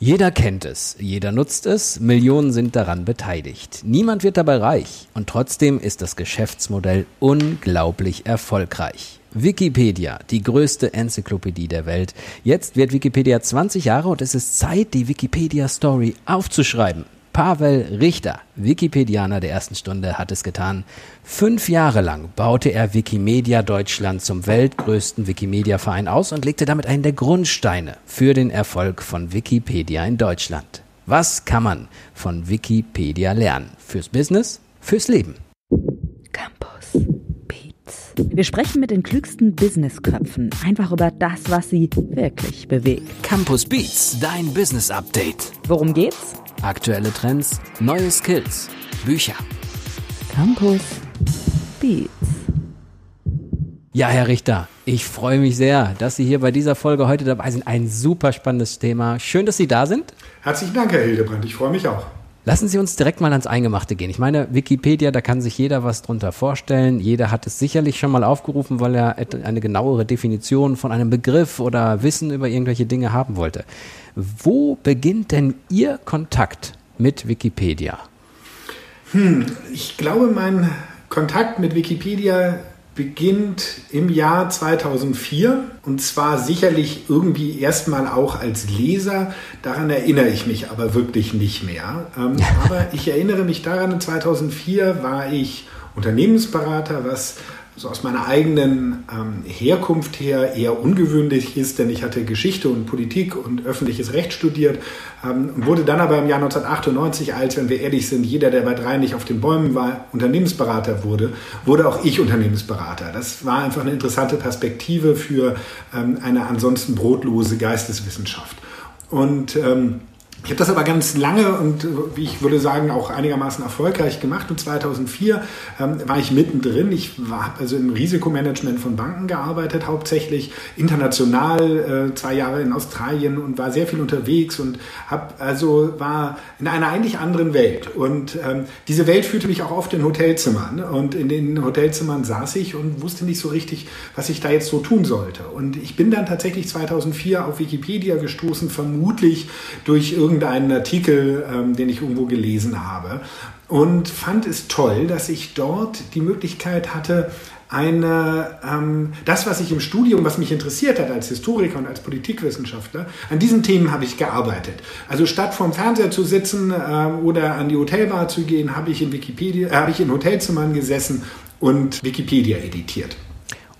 Jeder kennt es, jeder nutzt es, Millionen sind daran beteiligt. Niemand wird dabei reich und trotzdem ist das Geschäftsmodell unglaublich erfolgreich. Wikipedia, die größte Enzyklopädie der Welt. Jetzt wird Wikipedia 20 Jahre und es ist Zeit, die Wikipedia Story aufzuschreiben. Pavel Richter, Wikipedianer der ersten Stunde, hat es getan. Fünf Jahre lang baute er Wikimedia Deutschland zum weltgrößten Wikimedia-Verein aus und legte damit einen der Grundsteine für den Erfolg von Wikipedia in Deutschland. Was kann man von Wikipedia lernen? Fürs Business, fürs Leben. Campus. Wir sprechen mit den klügsten Businessköpfen einfach über das, was sie wirklich bewegt. Campus Beats, dein Business Update. Worum geht's? Aktuelle Trends, neue Skills, Bücher. Campus Beats. Ja, Herr Richter, ich freue mich sehr, dass Sie hier bei dieser Folge heute dabei sind. Ein super spannendes Thema. Schön, dass Sie da sind. Herzlichen Dank, Herr Hildebrand. Ich freue mich auch. Lassen Sie uns direkt mal ans Eingemachte gehen. Ich meine, Wikipedia, da kann sich jeder was drunter vorstellen. Jeder hat es sicherlich schon mal aufgerufen, weil er eine genauere Definition von einem Begriff oder Wissen über irgendwelche Dinge haben wollte. Wo beginnt denn Ihr Kontakt mit Wikipedia? Hm, ich glaube, mein Kontakt mit Wikipedia beginnt im Jahr 2004 und zwar sicherlich irgendwie erstmal auch als Leser. Daran erinnere ich mich aber wirklich nicht mehr. Ähm, aber ich erinnere mich daran, 2004 war ich Unternehmensberater, was so aus meiner eigenen ähm, Herkunft her eher ungewöhnlich ist, denn ich hatte Geschichte und Politik und öffentliches Recht studiert ähm, wurde dann aber im Jahr 1998, als, wenn wir ehrlich sind, jeder, der bei drei nicht auf den Bäumen war, Unternehmensberater wurde, wurde auch ich Unternehmensberater. Das war einfach eine interessante Perspektive für ähm, eine ansonsten brotlose Geisteswissenschaft. Und ähm, ich habe das aber ganz lange und wie ich würde sagen auch einigermaßen erfolgreich gemacht. Und 2004 ähm, war ich mittendrin. Ich habe also im Risikomanagement von Banken gearbeitet, hauptsächlich international, äh, zwei Jahre in Australien und war sehr viel unterwegs und habe also war in einer eigentlich anderen Welt. Und ähm, diese Welt führte mich auch oft in Hotelzimmern. Und in den Hotelzimmern saß ich und wusste nicht so richtig, was ich da jetzt so tun sollte. Und ich bin dann tatsächlich 2004 auf Wikipedia gestoßen, vermutlich durch irgendeine irgendeinen Artikel, ähm, den ich irgendwo gelesen habe und fand es toll, dass ich dort die Möglichkeit hatte, eine, ähm, das, was ich im Studium, was mich interessiert hat als Historiker und als Politikwissenschaftler, an diesen Themen habe ich gearbeitet. Also statt vorm Fernseher zu sitzen äh, oder an die Hotelbar zu gehen, habe ich in Wikipedia, äh, habe ich in Hotelzimmern gesessen und Wikipedia editiert.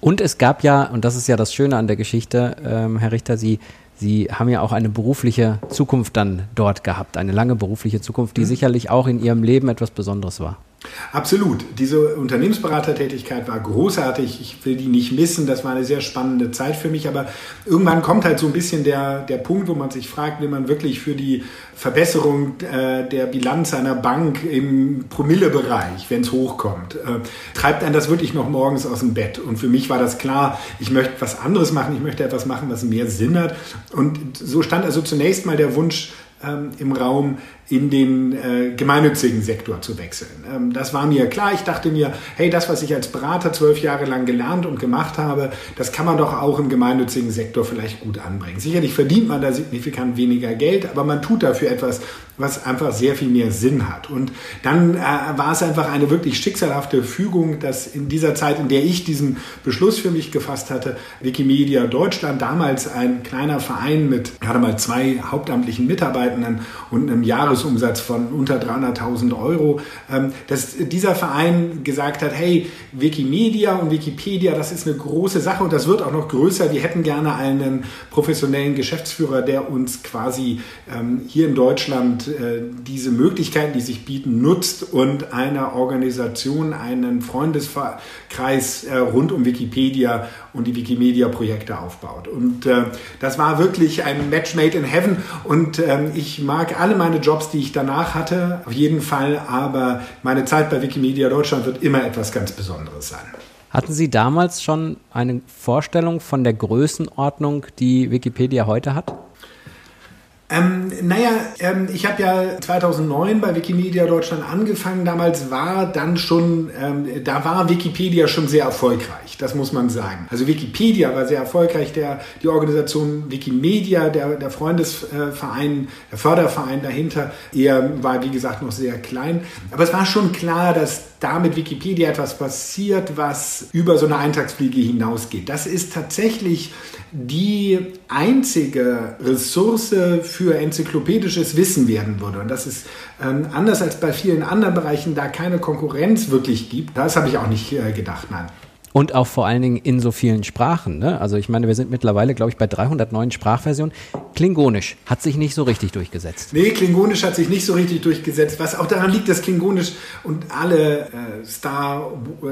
Und es gab ja, und das ist ja das Schöne an der Geschichte, ähm, Herr Richter, Sie Sie haben ja auch eine berufliche Zukunft dann dort gehabt, eine lange berufliche Zukunft, die mhm. sicherlich auch in Ihrem Leben etwas Besonderes war. Absolut. Diese Unternehmensberatertätigkeit war großartig. Ich will die nicht missen. Das war eine sehr spannende Zeit für mich. Aber irgendwann kommt halt so ein bisschen der, der Punkt, wo man sich fragt, will man wirklich für die Verbesserung äh, der Bilanz einer Bank im Promillebereich, wenn es hochkommt, äh, treibt einen das wirklich noch morgens aus dem Bett. Und für mich war das klar, ich möchte was anderes machen. Ich möchte etwas machen, was mehr Sinn hat. Und so stand also zunächst mal der Wunsch, ähm, im Raum, in den äh, gemeinnützigen Sektor zu wechseln. Ähm, das war mir klar. Ich dachte mir, hey, das, was ich als Berater zwölf Jahre lang gelernt und gemacht habe, das kann man doch auch im gemeinnützigen Sektor vielleicht gut anbringen. Sicherlich verdient man da signifikant weniger Geld, aber man tut dafür etwas, was einfach sehr viel mehr Sinn hat. Und dann äh, war es einfach eine wirklich schicksalhafte Fügung, dass in dieser Zeit, in der ich diesen Beschluss für mich gefasst hatte, Wikimedia Deutschland, damals ein kleiner Verein mit gerade mal zwei hauptamtlichen Mitarbeitenden und einem Jahresumsatz von unter 300.000 Euro, ähm, dass dieser Verein gesagt hat, hey, Wikimedia und Wikipedia, das ist eine große Sache und das wird auch noch größer. Wir hätten gerne einen professionellen Geschäftsführer, der uns quasi ähm, hier in Deutschland äh, diese Möglichkeiten, die sich bieten, nutzt und einer Organisation, einen Freundeskreis äh, rund um Wikipedia und die Wikimedia-Projekte aufbaut. Und äh, das war wirklich ein Match made in heaven. Und ähm, ich mag alle meine Jobs, die ich danach hatte, auf jeden Fall. Aber meine Zeit bei Wikimedia Deutschland wird immer etwas ganz Besonderes sein. Hatten Sie damals schon eine Vorstellung von der Größenordnung, die Wikipedia heute hat? Ähm, naja, ähm, ich habe ja 2009 bei Wikimedia Deutschland angefangen. Damals war dann schon, ähm, da war Wikipedia schon sehr erfolgreich, das muss man sagen. Also Wikipedia war sehr erfolgreich. Der, die Organisation Wikimedia, der, der Freundesverein, der Förderverein dahinter, eher war wie gesagt noch sehr klein. Aber es war schon klar, dass da mit Wikipedia etwas passiert, was über so eine Eintagsfliege hinausgeht. Das ist tatsächlich die einzige Ressource für enzyklopädisches Wissen werden würde. Und das ist ähm, anders als bei vielen anderen Bereichen, da keine Konkurrenz wirklich gibt. Das habe ich auch nicht äh, gedacht, nein. Und auch vor allen Dingen in so vielen Sprachen. Ne? Also ich meine, wir sind mittlerweile, glaube ich, bei 309 Sprachversionen. Klingonisch hat sich nicht so richtig durchgesetzt. Nee, Klingonisch hat sich nicht so richtig durchgesetzt, was auch daran liegt, dass Klingonisch und alle äh, Star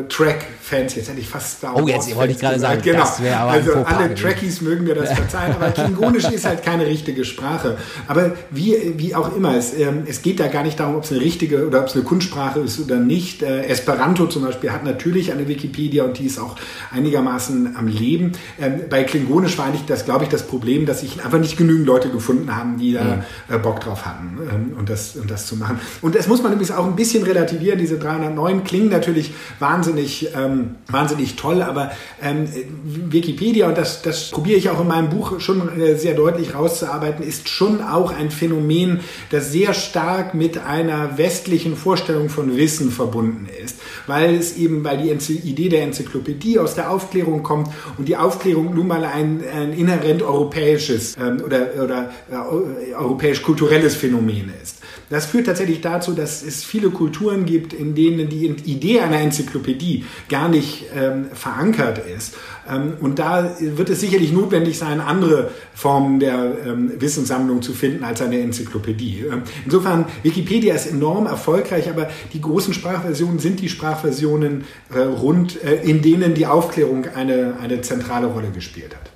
Trek-Fans, jetzt hätte ich fast Star Wars. Oh, jetzt wollte ich gerade sagen, genau. das wäre aber Also alle Trekkies mögen mir das verzeihen, aber Klingonisch ist halt keine richtige Sprache. Aber wie, wie auch immer, es, ähm, es geht da gar nicht darum, ob es eine richtige oder ob es eine Kunstsprache ist oder nicht. Äh, Esperanto zum Beispiel hat natürlich eine Wikipedia und die ist auch einigermaßen am Leben. Ähm, bei Klingonisch war eigentlich das, glaube ich, das Problem, dass sich einfach nicht genügend Leute gefunden haben, die da ja. äh, Bock drauf hatten ähm, und, das, und das zu machen. Und das muss man übrigens auch ein bisschen relativieren. Diese 309 klingen natürlich wahnsinnig, ähm, wahnsinnig toll, aber ähm, Wikipedia, und das, das probiere ich auch in meinem Buch schon äh, sehr deutlich rauszuarbeiten, ist schon auch ein Phänomen, das sehr stark mit einer westlichen Vorstellung von Wissen verbunden ist, weil es eben, weil die Idee der Enzyklopädie aus der Aufklärung kommt und die Aufklärung nun mal ein, ein inhärent europäisches ähm, oder, oder äh, europäisch-kulturelles Phänomen ist. Das führt tatsächlich dazu, dass es viele Kulturen gibt, in denen die Idee einer Enzyklopädie gar nicht ähm, verankert ist. Ähm, und da wird es sicherlich notwendig sein, andere Formen der ähm, Wissenssammlung zu finden als eine Enzyklopädie. Ähm, insofern, Wikipedia ist enorm erfolgreich, aber die großen Sprachversionen sind die Sprachversionen äh, rund, äh, in denen die Aufklärung eine, eine zentrale Rolle gespielt hat.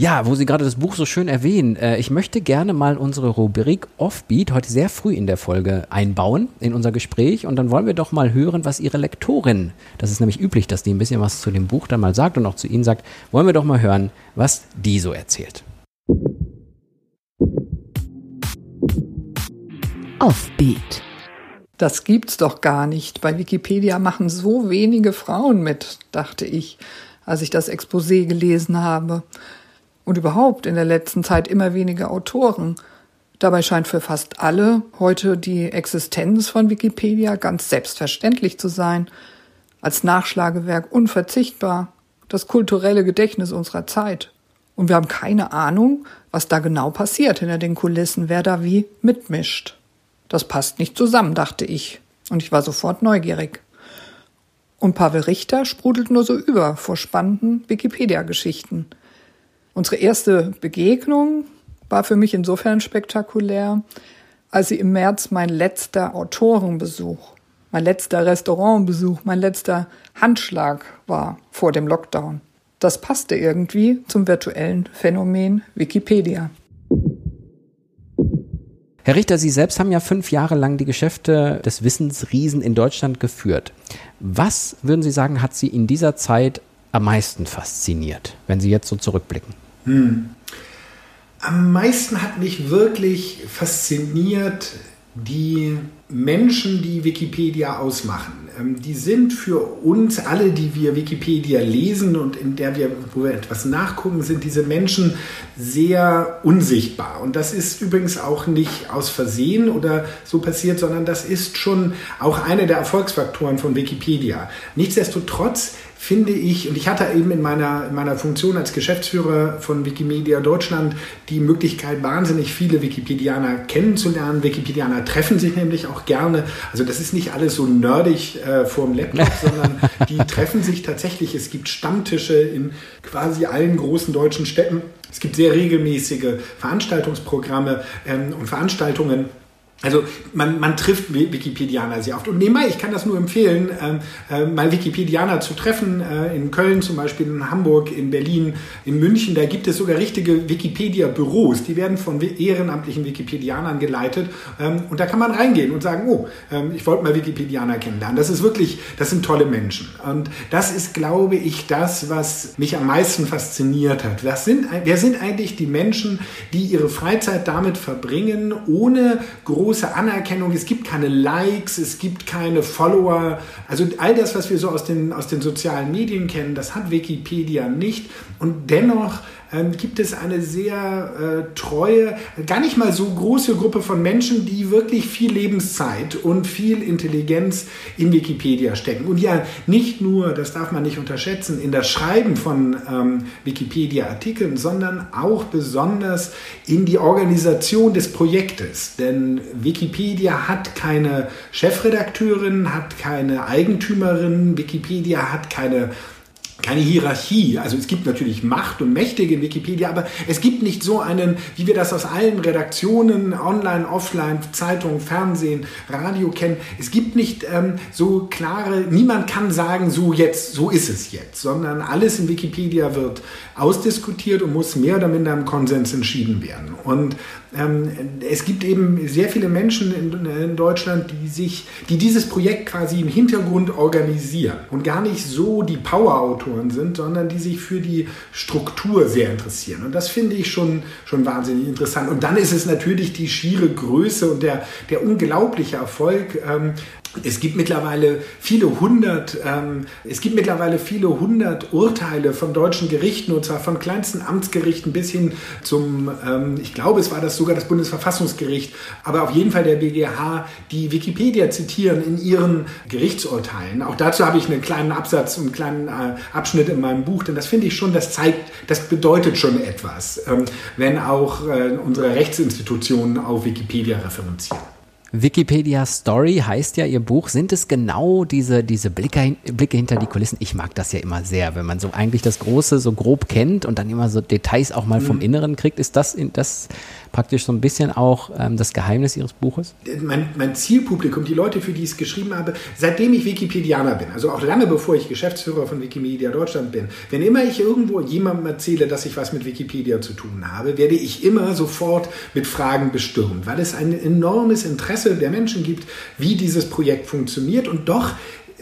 Ja, wo Sie gerade das Buch so schön erwähnen, äh, ich möchte gerne mal unsere Rubrik Offbeat heute sehr früh in der Folge einbauen in unser Gespräch und dann wollen wir doch mal hören, was Ihre Lektorin, das ist nämlich üblich, dass die ein bisschen was zu dem Buch dann mal sagt und auch zu Ihnen sagt, wollen wir doch mal hören, was die so erzählt. Offbeat. Das gibt's doch gar nicht. Bei Wikipedia machen so wenige Frauen mit, dachte ich, als ich das Exposé gelesen habe und überhaupt in der letzten Zeit immer weniger Autoren. Dabei scheint für fast alle heute die Existenz von Wikipedia ganz selbstverständlich zu sein, als Nachschlagewerk unverzichtbar, das kulturelle Gedächtnis unserer Zeit. Und wir haben keine Ahnung, was da genau passiert hinter den Kulissen, wer da wie mitmischt. Das passt nicht zusammen, dachte ich, und ich war sofort neugierig. Und Pavel Richter sprudelt nur so über vor spannenden Wikipedia-Geschichten – Unsere erste Begegnung war für mich insofern spektakulär, als sie im März mein letzter Autorenbesuch, mein letzter Restaurantbesuch, mein letzter Handschlag war vor dem Lockdown. Das passte irgendwie zum virtuellen Phänomen Wikipedia. Herr Richter, Sie selbst haben ja fünf Jahre lang die Geschäfte des Wissensriesen in Deutschland geführt. Was würden Sie sagen, hat Sie in dieser Zeit am meisten fasziniert, wenn Sie jetzt so zurückblicken? Hm. Am meisten hat mich wirklich fasziniert die Menschen, die Wikipedia ausmachen. Ähm, die sind für uns alle, die wir Wikipedia lesen und in der wir, wo wir etwas nachgucken, sind diese Menschen sehr unsichtbar. Und das ist übrigens auch nicht aus Versehen oder so passiert, sondern das ist schon auch einer der Erfolgsfaktoren von Wikipedia. Nichtsdestotrotz finde ich, und ich hatte eben in meiner, in meiner Funktion als Geschäftsführer von Wikimedia Deutschland die Möglichkeit, wahnsinnig viele Wikipedianer kennenzulernen. Wikipedianer treffen sich nämlich auch gerne. Also das ist nicht alles so nerdig äh, vorm Laptop, sondern die treffen sich tatsächlich. Es gibt Stammtische in quasi allen großen deutschen Städten. Es gibt sehr regelmäßige Veranstaltungsprogramme ähm, und Veranstaltungen Also man, man trifft Wikipedianer sehr oft. Und nebenbei, ich kann das nur empfehlen, äh, mal Wikipedianer zu treffen, äh, in Köln zum Beispiel, in Hamburg, in Berlin, in München. Da gibt es sogar richtige Wikipedia-Büros, die werden von ehrenamtlichen Wikipedianern geleitet. Ähm, und da kann man reingehen und sagen, oh, ähm, ich wollte mal Wikipedianer kennenlernen. Das ist wirklich, das sind tolle Menschen. Und das ist, glaube ich, das, was mich am meisten fasziniert hat. Was sind, wer sind eigentlich die Menschen, die ihre Freizeit damit verbringen, ohne große große Anerkennung, es gibt keine Likes, es gibt keine Follower. Also all das, was wir so aus den, aus den sozialen Medien kennen, das hat Wikipedia nicht. Und dennoch ähm, gibt es eine sehr äh, treue, gar nicht mal so große Gruppe von Menschen, die wirklich viel Lebenszeit und viel Intelligenz in Wikipedia stecken. Und ja, nicht nur, das darf man nicht unterschätzen, in das Schreiben von ähm, Wikipedia-Artikeln, sondern auch besonders in die Organisation des Projektes. Denn Wikipedia hat keine Chefredakteurin, hat keine Eigentümerin, Wikipedia hat keine keine Hierarchie. Also es gibt natürlich Macht und Mächtige in Wikipedia, aber es gibt nicht so einen, wie wir das aus allen Redaktionen, online, offline, Zeitung, Fernsehen, Radio kennen. Es gibt nicht ähm, so klare, niemand kann sagen, so jetzt, so ist es jetzt, sondern alles in Wikipedia wird ausdiskutiert und muss mehr oder minder im Konsens entschieden werden. Und ähm, es gibt eben sehr viele Menschen in, in, Deutschland, die sich, die dieses Projekt quasi im Hintergrund organisieren und gar nicht so die Power-Autoren sind, sondern die sich für die Struktur sehr interessieren. Und das finde ich schon, schon wahnsinnig interessant. Und dann ist es natürlich die schiere Größe und der, der unglaubliche Erfolg. Ähm, es gibt mittlerweile viele hundert, ähm, es gibt mittlerweile viele hundert Urteile von deutschen Gerichten und zwar von kleinsten Amtsgerichten bis hin zum, ähm, ich glaube, es war das sogar das Bundesverfassungsgericht, aber auf jeden Fall der BGH, die Wikipedia zitieren in ihren Gerichtsurteilen. Auch dazu habe ich einen kleinen Absatz einen kleinen äh, Abschnitt in meinem Buch, denn das finde ich schon, das zeigt, das bedeutet schon etwas, ähm, wenn auch äh, unsere Rechtsinstitutionen auf Wikipedia referenzieren. Wikipedia Story heißt ja Ihr Buch. Sind es genau diese, diese Blicke, Blicke hinter die Kulissen? Ich mag das ja immer sehr, wenn man so eigentlich das Große so grob kennt und dann immer so Details auch mal vom mhm. Inneren kriegt. Ist das, das praktisch so ein bisschen auch ähm, das Geheimnis Ihres Buches? Mein, mein, Zielpublikum, die Leute, für die ich es geschrieben habe, seitdem ich Wikipedianer bin, also auch lange bevor ich Geschäftsführer von Wikimedia Deutschland bin, wenn immer ich irgendwo jemandem erzähle, dass ich was mit Wikipedia zu tun habe, werde ich immer sofort mit Fragen bestürmt, weil es ein enormes Interesse der Menschen gibt, wie dieses Projekt funktioniert. Und doch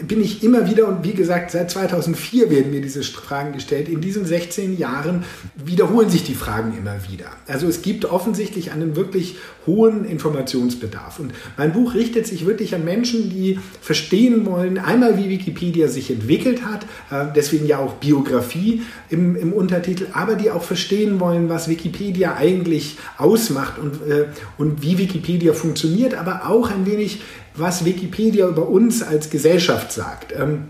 bin ich immer wieder, und wie gesagt, seit 2004 werden mir diese Fragen gestellt. In diesen 16 Jahren wiederholen sich die Fragen immer wieder. Also es gibt offensichtlich einen wirklich hohen Informationsbedarf. Und mein Buch richtet sich wirklich an Menschen, die verstehen wollen, einmal wie Wikipedia sich entwickelt hat, äh, deswegen ja auch Biografie im, im Untertitel, aber die auch verstehen wollen, was Wikipedia eigentlich ausmacht und, äh, und wie Wikipedia funktioniert, aber auch ein wenig was Wikipedia über uns als Gesellschaft sagt. Ähm,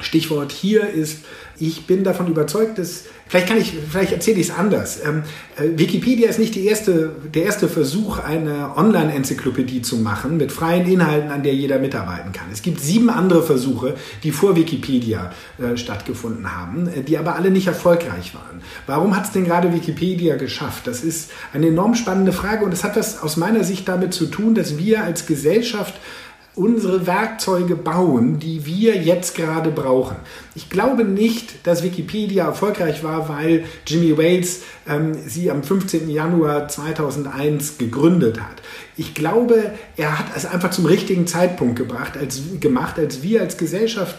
Stichwort hier ist, ich bin davon überzeugt, dass, vielleicht kann ich, vielleicht erzähle ich es anders. Ähm, äh, Wikipedia ist nicht erste, der erste Versuch, eine Online-Enzyklopädie zu machen mit freien Inhalten, an der jeder mitarbeiten kann. Es gibt sieben andere Versuche, die vor Wikipedia äh, stattgefunden haben, äh, die aber alle nicht erfolgreich waren. Warum hat es denn gerade Wikipedia geschafft? Das ist eine enorm spannende Frage und es hat was aus meiner Sicht damit zu tun, dass wir als Gesellschaft unsere Werkzeuge bauen, die wir jetzt gerade brauchen. Ich glaube nicht, dass Wikipedia erfolgreich war, weil Jimmy Wales ähm, sie am 15. Januar 2001 gegründet hat. Ich glaube, er hat es einfach zum richtigen Zeitpunkt gebracht, als, gemacht, als wir als Gesellschaft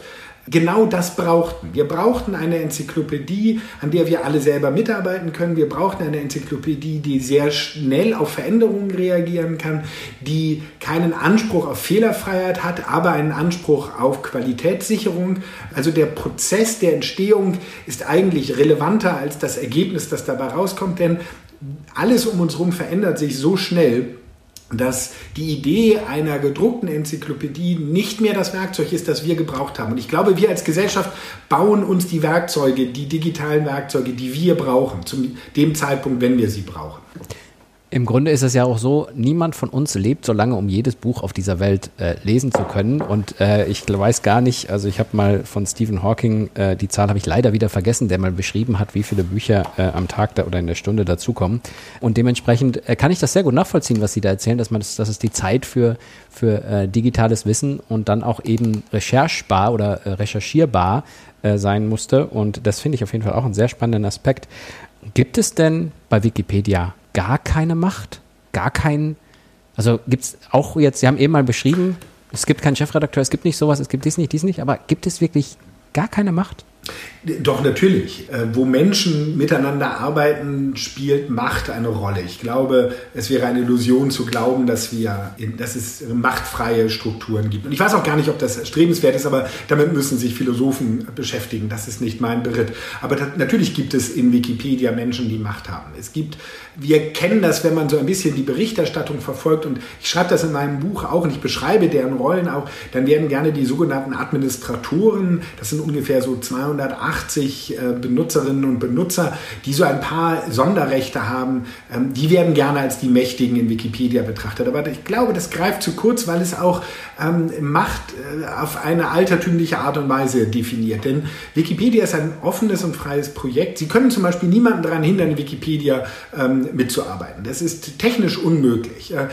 genau das brauchten. Wir brauchten eine Enzyklopädie, an der wir alle selber mitarbeiten können. Wir brauchten eine Enzyklopädie, die sehr schnell auf Veränderungen reagieren kann, die keinen Anspruch auf Fehlerfreiheit hat, aber einen Anspruch auf Qualitätssicherung. Also der Prozess der Entstehung ist eigentlich relevanter als das Ergebnis, das dabei rauskommt, denn alles um uns herum verändert sich so schnell, dass die Idee einer gedruckten Enzyklopädie nicht mehr das Werkzeug ist, das wir gebraucht haben. Und ich glaube, wir als Gesellschaft bauen uns die Werkzeuge, die digitalen Werkzeuge, die wir brauchen, zu dem Zeitpunkt, wenn wir sie brauchen. Im Grunde ist es ja auch so, niemand von uns lebt so lange, um jedes Buch auf dieser Welt äh, lesen zu können. Und äh, ich weiß gar nicht, also ich habe mal von Stephen Hawking, äh, die Zahl habe ich leider wieder vergessen, der mal beschrieben hat, wie viele Bücher äh, am Tag da oder in der Stunde dazukommen. Und dementsprechend äh, kann ich das sehr gut nachvollziehen, was Sie da erzählen, dass man das, dass es die Zeit für, für äh, digitales Wissen und dann auch eben recherchbar oder recherchierbar sein musste. Und das finde ich auf jeden Fall auch einen sehr spannenden Aspekt. Gibt es denn bei Wikipedia gar keine Macht? Gar keinen? Also gibt es auch jetzt, Sie haben eben mal beschrieben, es gibt keinen Chefredakteur, es gibt nicht sowas, es gibt dies nicht, dies nicht, aber gibt es wirklich gar keine Macht? Doch, natürlich. Äh, wo Menschen miteinander arbeiten, spielt Macht eine Rolle. Ich glaube, es wäre eine Illusion zu glauben, dass, wir, dass es machtfreie Strukturen gibt. Und ich weiß auch gar nicht, ob das strebenswert ist, aber damit müssen sich Philosophen beschäftigen. Das ist nicht mein Beritt. Aber natürlich gibt es in Wikipedia Menschen, die Macht haben. Es gibt, wir kennen das, wenn man so ein bisschen die Berichterstattung verfolgt. Und ich schreibe das in meinem Buch auch und ich beschreibe deren Rollen auch. Dann werden gerne die sogenannten Administratoren, das sind ungefähr so 280 80 äh, Benutzerinnen und Benutzer, die so ein paar Sonderrechte haben, ähm, die werden gerne als die Mächtigen in Wikipedia betrachtet. Aber ich glaube, das greift zu kurz, weil es auch ähm, Macht äh, auf eine altertümliche Art und Weise definiert. Denn Wikipedia ist ein offenes und freies Projekt. Sie können zum Beispiel niemanden daran hindern, in Wikipedia ähm, mitzuarbeiten. Das ist technisch unmöglich. Äh,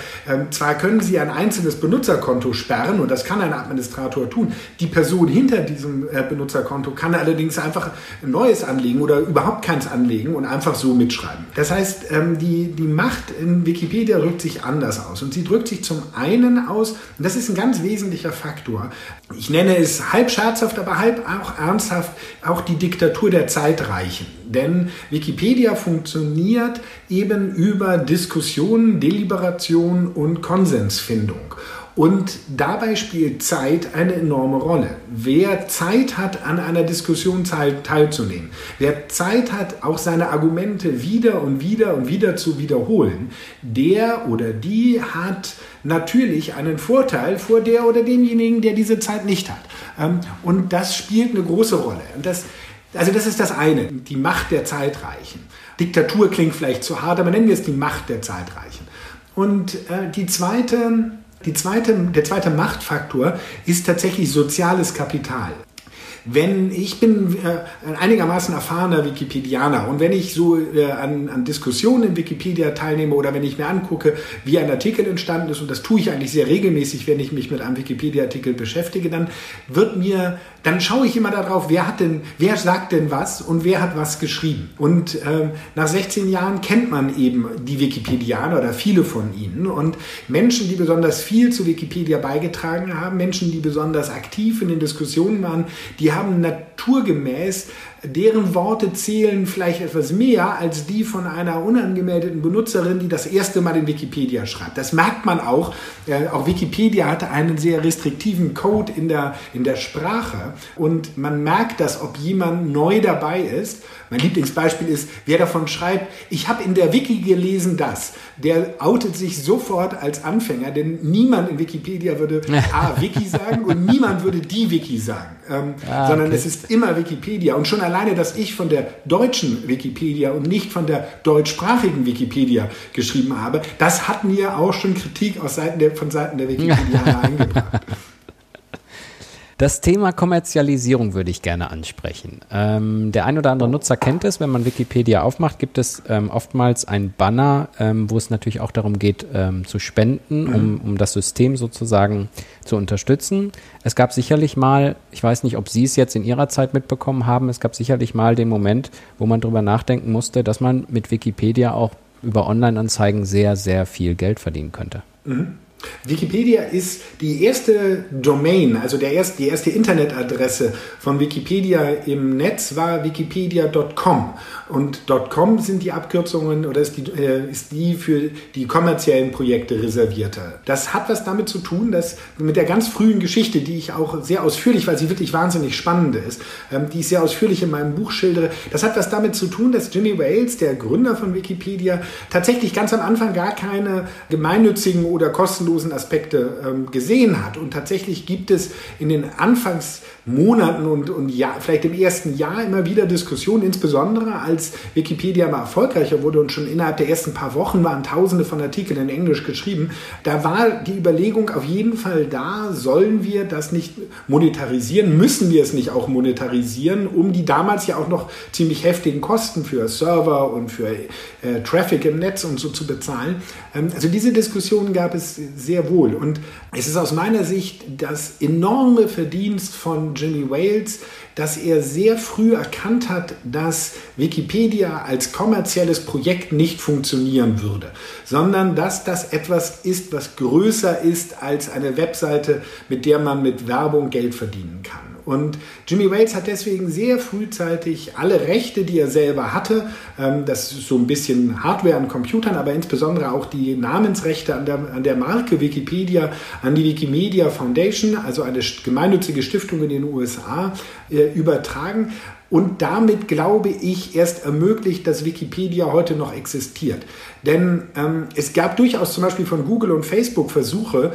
zwar können Sie ein einzelnes Benutzerkonto sperren und das kann ein Administrator tun. Die Person hinter diesem Benutzerkonto kann allerdings einfach ein neues anlegen oder überhaupt keins anlegen und einfach so mitschreiben. Das heißt, ähm, die, die Macht in Wikipedia drückt sich anders aus. Und sie drückt sich zum einen aus, und das ist ein ganz wesentlicher Faktor, ich nenne es halb scherzhaft, aber halb auch ernsthaft, auch die Diktatur der Zeitreichen. Denn Wikipedia funktioniert eben über Diskussion, Deliberation und Konsensfindung. Und dabei spielt Zeit eine enorme Rolle. Wer Zeit hat, an einer Diskussion teilzunehmen, wer Zeit hat, auch seine Argumente wieder und wieder und wieder zu wiederholen, der oder die hat natürlich einen Vorteil vor der oder demjenigen, der diese Zeit nicht hat. Ähm, und das spielt eine große Rolle. Und das, also das ist das eine, die Macht der Zeitreichen. Diktatur klingt vielleicht zu hart, aber nennen wir es die Macht der Zeitreichen. Und äh, die zweite die zweite, der zweite Machtfaktor ist tatsächlich soziales Kapital. Wenn ich bin äh, ein einigermaßen erfahrener Wikipedianer und wenn ich so äh, an, an Diskussionen in Wikipedia teilnehme oder wenn ich mir angucke, wie ein Artikel entstanden ist, und das tue ich eigentlich sehr regelmäßig, wenn ich mich mit einem Wikipedia-Artikel beschäftige, dann wird mir, dann schaue ich immer darauf, wer hat denn, wer sagt denn was und wer hat was geschrieben. Und ähm, nach 16 Jahren kennt man eben die Wikipedianer oder viele von ihnen und Menschen, die besonders viel zu Wikipedia beigetragen haben, Menschen, die besonders aktiv in den Diskussionen waren, die haben naturgemäß deren Worte zählen vielleicht etwas mehr als die von einer unangemeldeten Benutzerin, die das erste Mal in Wikipedia schreibt. Das merkt man auch. Äh, auch Wikipedia hatte einen sehr restriktiven Code in der, in der Sprache und man merkt das, ob jemand neu dabei ist. Mein Lieblingsbeispiel ist, wer davon schreibt, ich habe in der Wiki gelesen das. Der outet sich sofort als Anfänger, denn niemand in Wikipedia würde A, Wiki sagen und niemand würde die Wiki sagen, ähm, ah, sondern okay. es ist immer Wikipedia. Und schon alleine, dass ich von der deutschen Wikipedia und nicht von der deutschsprachigen Wikipedia geschrieben habe, das hat mir auch schon Kritik aus Seiten der, von Seiten der Wikipedia eingebracht. Das Thema Kommerzialisierung würde ich gerne ansprechen. Ähm, der ein oder andere Nutzer kennt es, wenn man Wikipedia aufmacht, gibt es ähm, oftmals ein Banner, ähm, wo es natürlich auch darum geht, ähm, zu spenden, um, mhm. um das System sozusagen zu unterstützen. Es gab sicherlich mal, ich weiß nicht, ob Sie es jetzt in Ihrer Zeit mitbekommen haben, es gab sicherlich mal den Moment, wo man darüber nachdenken musste, dass man mit Wikipedia auch über Online-Anzeigen sehr, sehr viel Geld verdienen könnte. Mhm. Wikipedia ist die erste Domain, also der erste, die erste Internetadresse von Wikipedia im Netz war wikipedia.com. Und .com sind die Abkürzungen oder ist die, äh, ist die für die kommerziellen Projekte reservierte. Das hat was damit zu tun, dass mit der ganz frühen Geschichte, die ich auch sehr ausführlich, weil sie wirklich wahnsinnig spannend ist, ähm, die ich sehr ausführlich in meinem Buch schildere, das hat was damit zu tun, dass Jimmy Wales, der Gründer von Wikipedia, tatsächlich ganz am Anfang gar keine gemeinnützigen oder kostenlosen kostenlosen Aspekte ähm, gesehen hat. Und tatsächlich gibt es in den Anfangsmonaten und, und ja, vielleicht im ersten Jahr immer wieder Diskussionen, insbesondere als Wikipedia mal erfolgreicher wurde und schon innerhalb der ersten paar Wochen waren tausende von Artikeln in Englisch geschrieben. Da war die Überlegung auf jeden Fall da, sollen wir das nicht monetarisieren, müssen wir es nicht auch monetarisieren, um die damals ja auch noch ziemlich heftigen Kosten für Server und für äh, Traffic im Netz und so zu bezahlen. Ähm, also diese Diskussion gab es sehr wohl. Und es ist aus meiner Sicht das enorme Verdienst von Jimmy Wales, dass er sehr früh erkannt hat, dass Wikipedia als kommerzielles Projekt nicht funktionieren würde, sondern dass das etwas ist, was größer ist als eine Webseite, mit der man mit Werbung Geld verdienen kann. Und Jimmy Wales hat deswegen sehr frühzeitig alle Rechte, die er selber hatte, ähm, das ist so ein bisschen Hardware an Computern, aber insbesondere auch die Namensrechte an der, an der Marke Wikipedia, an die Wikimedia Foundation, also eine gemeinnützige Stiftung in den USA, äh, übertragen und damit, glaube ich, erst ermöglicht, dass Wikipedia heute noch existiert. Denn ähm, es gab durchaus zum Beispiel von Google und Facebook Versuche,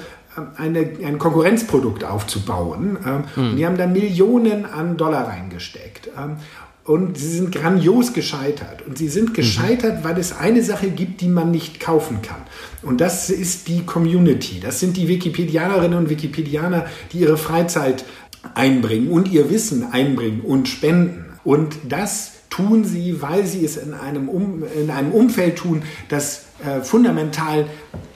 eine, ein Konkurrenzprodukt aufzubauen. Ähm, hm. Und die haben da Millionen an Dollar reingesteckt. Ähm, und sie sind grandios gescheitert. Und sie sind mhm. gescheitert, mhm. weil es eine Sache gibt, die man nicht kaufen kann. Und das ist die Community. Das sind die Wikipedianerinnen und Wikipedianer, die ihre Freizeit einbringen und ihr Wissen einbringen und spenden. Und das tun sie, weil sie es in einem, um, in einem Umfeld tun, das äh, fundamental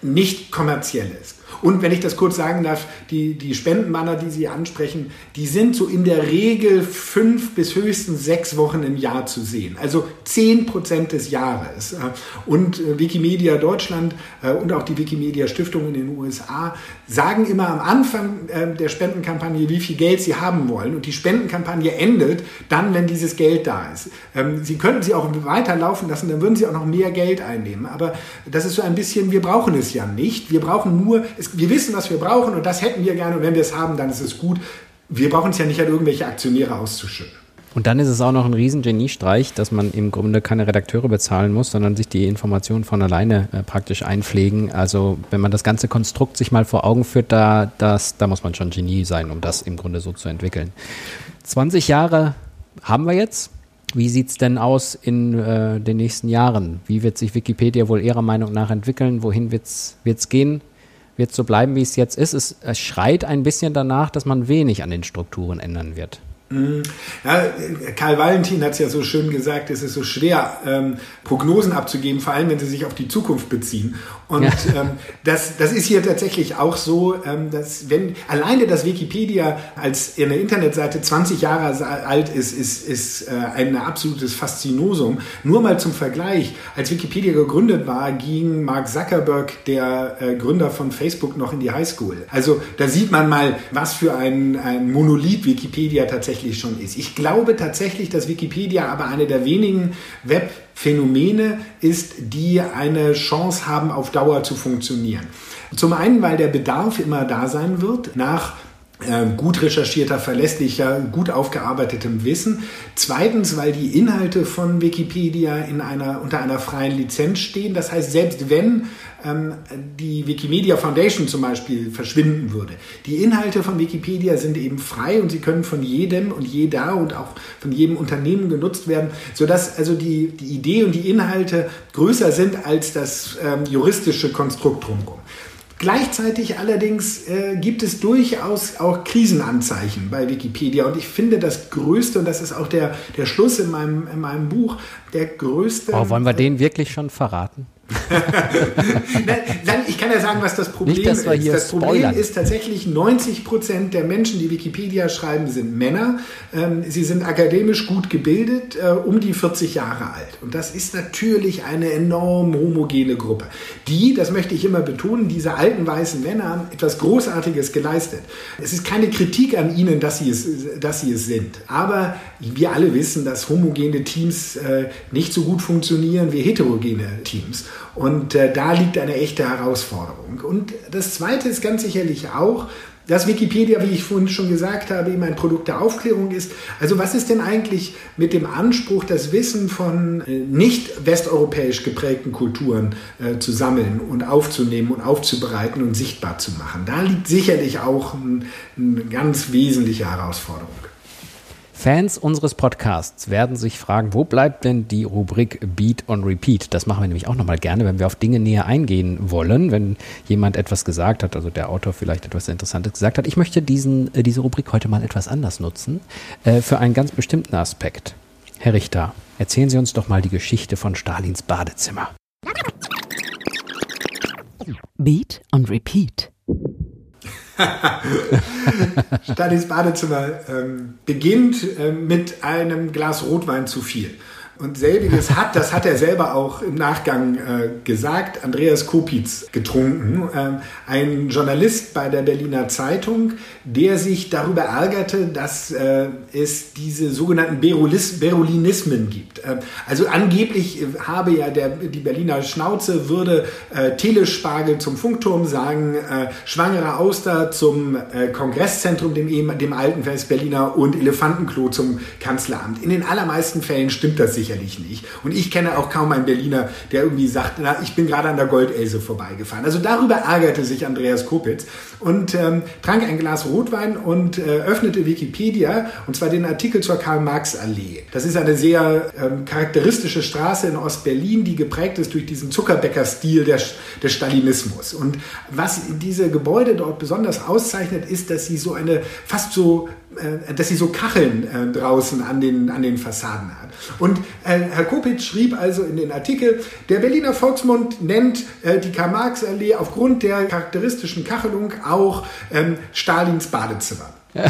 nicht kommerziell ist. Und wenn ich das kurz sagen darf, die, die Spendenbanner, die Sie ansprechen, die sind so in der Regel fünf bis höchstens sechs Wochen im Jahr zu sehen. Also zehn Prozent des Jahres. Und äh, Wikimedia Deutschland äh, und auch die Wikimedia Stiftung in den USA sagen immer am Anfang äh, der Spendenkampagne, wie viel Geld sie haben wollen. Und die Spendenkampagne endet dann, wenn dieses Geld da ist. Ähm, sie könnten sie auch weiterlaufen lassen, dann würden sie auch noch mehr Geld einnehmen. Aber das ist so ein bisschen, wir brauchen es ja nicht. Wir brauchen nur, wir wissen, was wir brauchen und das hätten wir gerne. Und wenn wir es haben, dann ist es gut. Wir brauchen es ja nicht an irgendwelche Aktionäre auszuschütten. Und dann ist es auch noch ein riesen Geniestreich, dass man im Grunde keine Redakteure bezahlen muss, sondern sich die Informationen von alleine äh, praktisch einpflegen. Also wenn man das ganze Konstrukt sich mal vor Augen führt, da, das, da muss man schon Genie sein, um das im Grunde so zu entwickeln. 20 Jahre haben wir jetzt. Wie sieht es denn aus in äh, den nächsten Jahren? Wie wird sich Wikipedia wohl Ihrer Meinung nach entwickeln? Wohin wird es gehen? Wird es so bleiben, wie es jetzt ist? Es, es schreit ein bisschen danach, dass man wenig an den Strukturen ändern wird. Ja, Karl Valentin hat es ja so schön gesagt, es ist so schwer, ähm, Prognosen abzugeben, vor allem wenn sie sich auf die Zukunft beziehen. Und ja. ähm, das, das ist hier tatsächlich auch so, ähm, dass wenn alleine das Wikipedia als eine Internetseite 20 Jahre alt ist, ist, ist äh, ein absolutes Faszinosum. Nur mal zum Vergleich, als Wikipedia gegründet war, ging Mark Zuckerberg, der äh, Gründer von Facebook, noch in die Highschool. Also da sieht man mal, was für ein, ein Monolith Wikipedia tatsächlich tatsächlich schon ist. Ich glaube tatsächlich, dass Wikipedia aber eine der wenigen Webphänomene ist, die eine Chance haben, auf Dauer zu funktionieren. Zum einen, weil der Bedarf immer da sein wird nach gut recherchierter, verlässlicher, gut aufgearbeitetem Wissen. Zweitens, weil die Inhalte von Wikipedia in einer, unter einer freien Lizenz stehen. Das heißt, selbst wenn ähm, die Wikimedia Foundation zum Beispiel verschwinden würde. Die Inhalte von Wikipedia sind eben frei und sie können von jedem und jeder und auch von jedem Unternehmen genutzt werden, sodass also die, die Idee und die Inhalte größer sind als das ähm, juristische Konstrukt drumherum. Gleichzeitig allerdings äh, gibt es durchaus auch Krisenanzeichen bei Wikipedia und ich finde das Größte, und das ist auch der, der Schluss in meinem, in meinem Buch, der größte. Oh, wollen wir den wirklich schon verraten? ich kann ja sagen, was das Problem Nicht, ist. das Problem spoilern. ist tatsächlich, 90 Prozent der Menschen, die Wikipedia schreiben, sind Männer. Ähm, sie sind akademisch gut gebildet, äh, um die 40 Jahre alt. Und das ist natürlich eine enorm homogene Gruppe. Die, das möchte ich immer betonen, diese alten weißen Männer haben etwas Großartiges geleistet. Es ist keine Kritik an ihnen, dass sie es, dass sie es sind. Aber wir alle wissen, dass homogene Teams äh, nicht so gut funktionieren wie heterogene Teams. Und äh, da liegt eine echte Herausforderung. Und das Zweite ist ganz sicherlich auch, dass Wikipedia, wie ich vorhin schon gesagt habe, eben ein Produkt der Aufklärung ist. Also was ist denn eigentlich mit dem Anspruch, das Wissen von äh, nicht westeuropäisch geprägten Kulturen äh, zu sammeln und aufzunehmen und aufzubereiten und sichtbar zu machen? Da liegt sicherlich auch ein, eine ganz wesentliche Herausforderung. Fans unseres Podcasts werden sich fragen, wo bleibt denn die Rubrik Beat on Repeat? Das machen wir nämlich auch nochmal gerne, wenn wir auf Dinge näher eingehen wollen, wenn jemand etwas gesagt hat, also der Autor vielleicht etwas Interessantes gesagt hat. Ich möchte diesen, äh, diese Rubrik heute mal etwas anders nutzen, äh, für einen ganz bestimmten Aspekt. Herr Richter, erzählen Sie uns doch mal die Geschichte von Stalins Badezimmer. Beat on Repeat. Stalins Badezimmer ähm, beginnt äh, mit einem Glas Rotwein zu viel. Und selbiges hat, das hat er selber auch im Nachgang äh, gesagt, Andreas Kopitz getrunken. Ähm, ein Journalist bei der Berliner Zeitung, der sich darüber ärgerte, dass äh, es diese sogenannten Berulis, Berulinismen gibt. Äh, also angeblich habe ja der, die Berliner Schnauze, würde äh, Telespargel zum Funkturm sagen, äh, Schwangere Auster zum äh, Kongresszentrum, dem, dem alten Westberliner und Elefantenklo zum Kanzleramt. In den allermeisten Fällen stimmt das sicher sicherlich nicht. Und ich kenne auch kaum einen Berliner, der irgendwie sagt, na, ich bin gerade an der Goldelse vorbeigefahren. Also darüber ärgerte sich Andreas Kopitz und ähm, trank ein Glas Rotwein und äh, öffnete Wikipedia, und zwar den Artikel zur Karl-Marx-Allee. Das ist eine sehr ähm, charakteristische Straße in Ostberlin, die geprägt ist durch diesen Zuckerbäcker-Stil des, des Stalinismus. Und was diese Gebäude dort besonders auszeichnet, ist, dass sie so eine fast so dass sie so Kacheln äh, draußen an den, an den Fassaden hat. Und äh, Herr Kopitz schrieb also in den Artikel, der Berliner Volksmund nennt äh, die Karl-Marx-Allee aufgrund der charakteristischen Kachelung auch ähm, Stalins Badezimmer.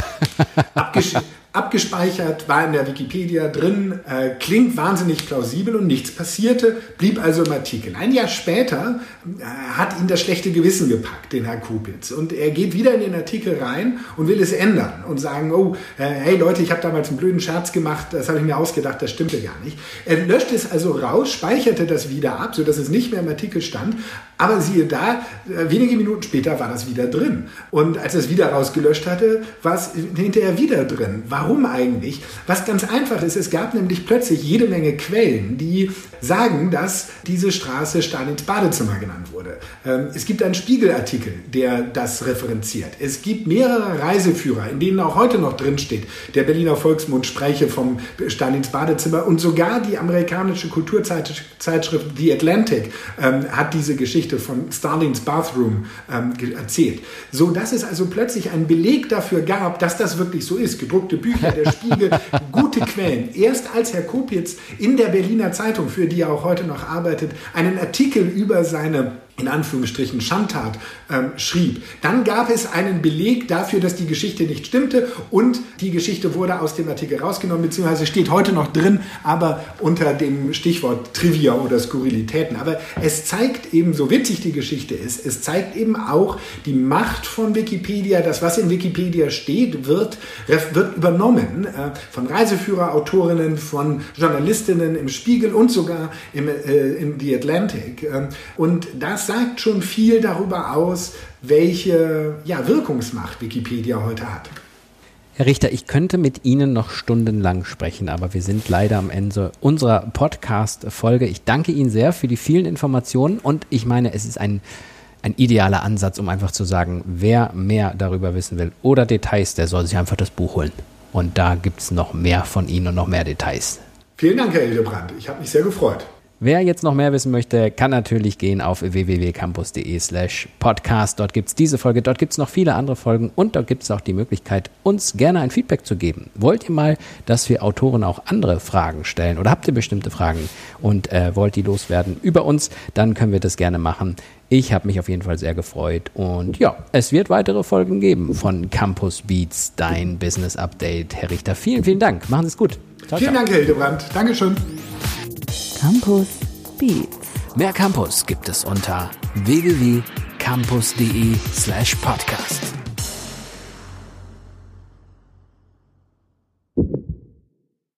Abgesch abgespeichert, war in der Wikipedia drin, äh, klingt wahnsinnig plausibel und nichts passierte, blieb also im Artikel. Ein Jahr später äh, hat ihn das schlechte Gewissen gepackt, den Herr Kupitz. Und er geht wieder in den Artikel rein und will es ändern und sagen, oh, äh, hey Leute, ich habe damals einen blöden Scherz gemacht, das habe ich mir ausgedacht, das stimmte gar nicht. Er löscht es also raus, speicherte das wieder ab, sodass es nicht mehr im Artikel stand, aber siehe da, äh, wenige Minuten später war das wieder drin. Und als er es wieder rausgelöscht hatte, war es hinterher wieder drin. Warum eigentlich? Was ganz einfach ist, es gab nämlich plötzlich jede Menge Quellen, die sagen, dass diese Straße Stalins Badezimmer genannt wurde. Ähm, es gibt einen Spiegelartikel, der das referenziert. Es gibt mehrere Reiseführer, in denen auch heute noch drinsteht, der Berliner Volksmund spreche vom Stalins Badezimmer und sogar die amerikanische Kulturzeitschrift The Atlantic ähm, hat diese Geschichte von Starlings Bathroom ähm, erzählt. So dass es also plötzlich einen Beleg dafür gab, dass das wirklich so ist. Gedruckte Bücher, der Spiegel, gute Quellen. Erst als Herr Kopitz in der Berliner Zeitung, für die er auch heute noch arbeitet, einen Artikel über seine in Anführungsstrichen Schandtat ähm, schrieb. Dann gab es einen Beleg dafür, dass die Geschichte nicht stimmte und die Geschichte wurde aus dem Artikel rausgenommen, beziehungsweise steht heute noch drin, aber unter dem Stichwort Trivia oder Skurrilitäten. Aber es zeigt eben, so witzig die Geschichte ist, es zeigt eben auch die Macht von Wikipedia. Das, was in Wikipedia steht, wird, wird übernommen äh, von Reiseführer, Autorinnen, von Journalistinnen im Spiegel und sogar im, äh, in The Atlantic. Ähm, und das sagt schon viel darüber aus, welche ja, Wirkungsmacht Wikipedia heute hat. Herr Richter, ich könnte mit Ihnen noch stundenlang sprechen, aber wir sind leider am Ende unserer Podcast-Folge. Ich danke Ihnen sehr für die vielen Informationen und ich meine, es ist ein, ein idealer Ansatz, um einfach zu sagen, wer mehr darüber wissen will oder Details, der soll sich einfach das Buch holen. Und da gibt es noch mehr von Ihnen und noch mehr Details. Vielen Dank, Herr Hildebrand. Ich habe mich sehr gefreut. Wer jetzt noch mehr wissen möchte, kann natürlich gehen auf www.campus.de slash podcast. Dort gibt es diese Folge, dort gibt es noch viele andere Folgen und dort gibt es auch die Möglichkeit, uns gerne ein Feedback zu geben. Wollt ihr mal, dass wir Autoren auch andere Fragen stellen oder habt ihr bestimmte Fragen und äh, wollt die loswerden über uns, dann können wir das gerne machen. Ich habe mich auf jeden Fall sehr gefreut und ja, es wird weitere Folgen geben von Campus Beats, dein Business Update. Herr Richter, vielen, vielen Dank. Machen Sie es gut. Ciao, vielen ciao. Dank, Herr Hildebrand. Dankeschön. Campus Beats. Mehr Campus gibt es unter www.campus.de slash podcast.